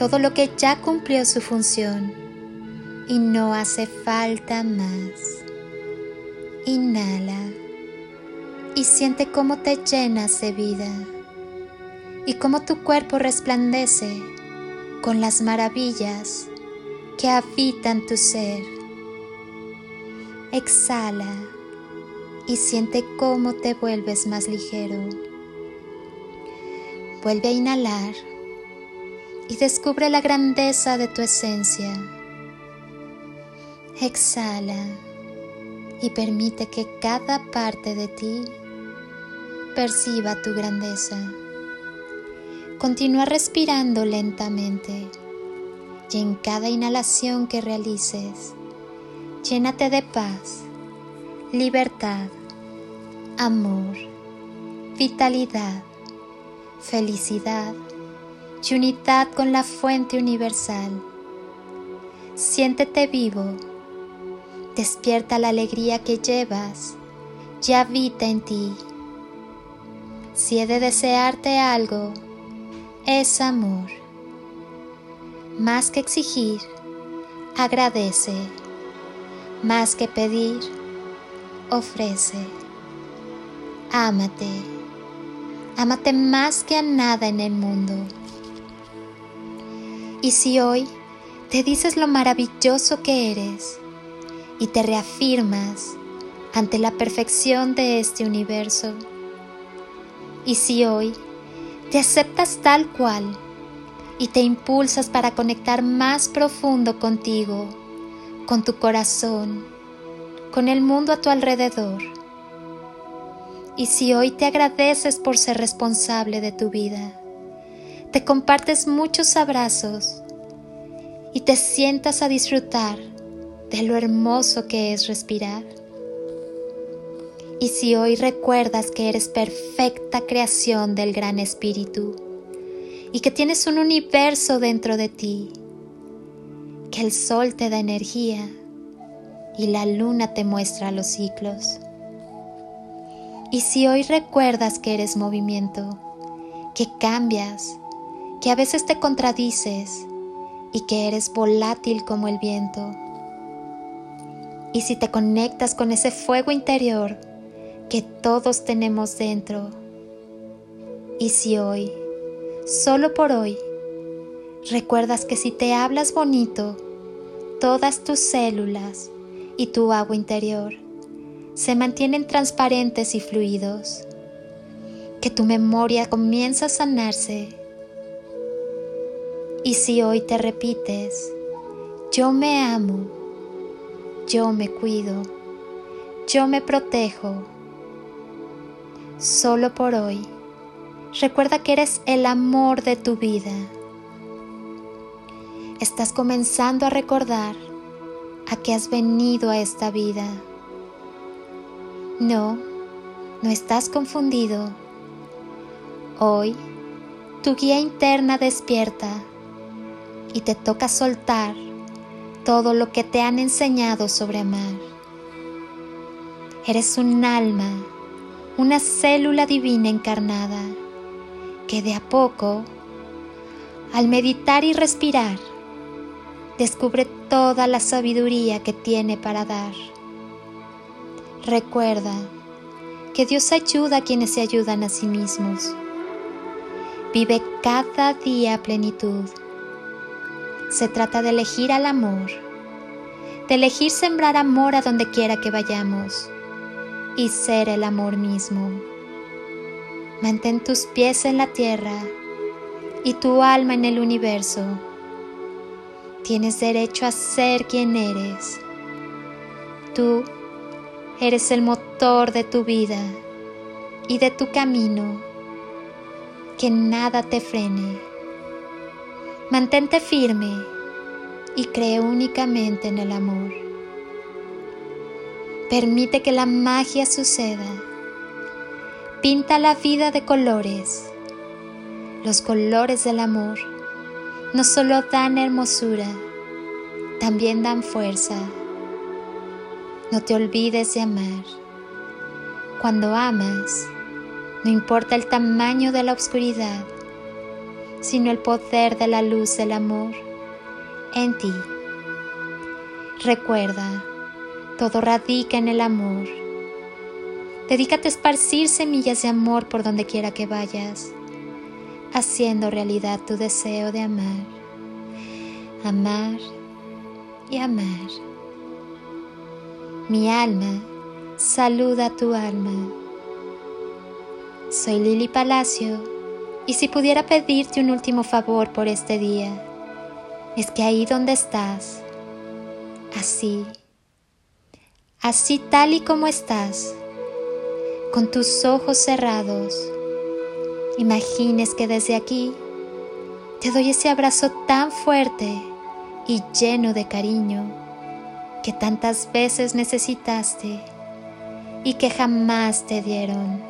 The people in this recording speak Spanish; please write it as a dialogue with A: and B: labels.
A: todo lo que ya cumplió su función y no hace falta más. Inhala y siente cómo te llenas de vida y cómo tu cuerpo resplandece con las maravillas que habitan tu ser. Exhala y siente cómo te vuelves más ligero. Vuelve a inhalar y descubre la grandeza de tu esencia. Exhala y permite que cada parte de ti perciba tu grandeza. Continúa respirando lentamente y en cada inhalación que realices, llénate de paz, libertad, amor, vitalidad, felicidad y unidad con la fuente universal. Siéntete vivo, despierta la alegría que llevas y habita en ti. Si he de desearte algo, es amor. Más que exigir, agradece. Más que pedir, ofrece. Ámate. Ámate más que a nada en el mundo. Y si hoy te dices lo maravilloso que eres y te reafirmas ante la perfección de este universo, y si hoy te aceptas tal cual y te impulsas para conectar más profundo contigo, con tu corazón, con el mundo a tu alrededor, y si hoy te agradeces por ser responsable de tu vida, te compartes muchos abrazos y te sientas a disfrutar de lo hermoso que es respirar. Y si hoy recuerdas que eres perfecta creación del Gran Espíritu y que tienes un universo dentro de ti, que el sol te da energía y la luna te muestra los ciclos. Y si hoy recuerdas que eres movimiento, que cambias, que a veces te contradices y que eres volátil como el viento. Y si te conectas con ese fuego interior que todos tenemos dentro, y si hoy, solo por hoy, recuerdas que si te hablas bonito, todas tus células y tu agua interior se mantienen transparentes y fluidos, que tu memoria comienza a sanarse y si hoy te repites, yo me amo, yo me cuido, yo me protejo, solo por hoy, recuerda que eres el amor de tu vida. Estás comenzando a recordar a que has venido a esta vida. No, no estás confundido. Hoy, tu guía interna despierta y te toca soltar todo lo que te han enseñado sobre amar. Eres un alma, una célula divina encarnada que de a poco, al meditar y respirar, descubre toda la sabiduría que tiene para dar. Recuerda que Dios ayuda a quienes se ayudan a sí mismos. Vive cada día a plenitud se trata de elegir al amor, de elegir sembrar amor a donde quiera que vayamos y ser el amor mismo. Mantén tus pies en la tierra y tu alma en el universo. Tienes derecho a ser quien eres. Tú eres el motor de tu vida y de tu camino. Que nada te frene. Mantente firme y cree únicamente en el amor. Permite que la magia suceda. Pinta la vida de colores. Los colores del amor no solo dan hermosura, también dan fuerza. No te olvides de amar. Cuando amas, no importa el tamaño de la oscuridad, sino el poder de la luz del amor en ti. Recuerda, todo radica en el amor. Dedícate a esparcir semillas de amor por donde quiera que vayas, haciendo realidad tu deseo de amar, amar y amar. Mi alma saluda a tu alma. Soy Lili Palacio y si pudiera pedirte un último favor por este día, es que ahí donde estás, así, así tal y como estás, con tus ojos cerrados, imagines que desde aquí te doy ese abrazo tan fuerte y lleno de cariño que tantas veces necesitaste y que jamás te dieron.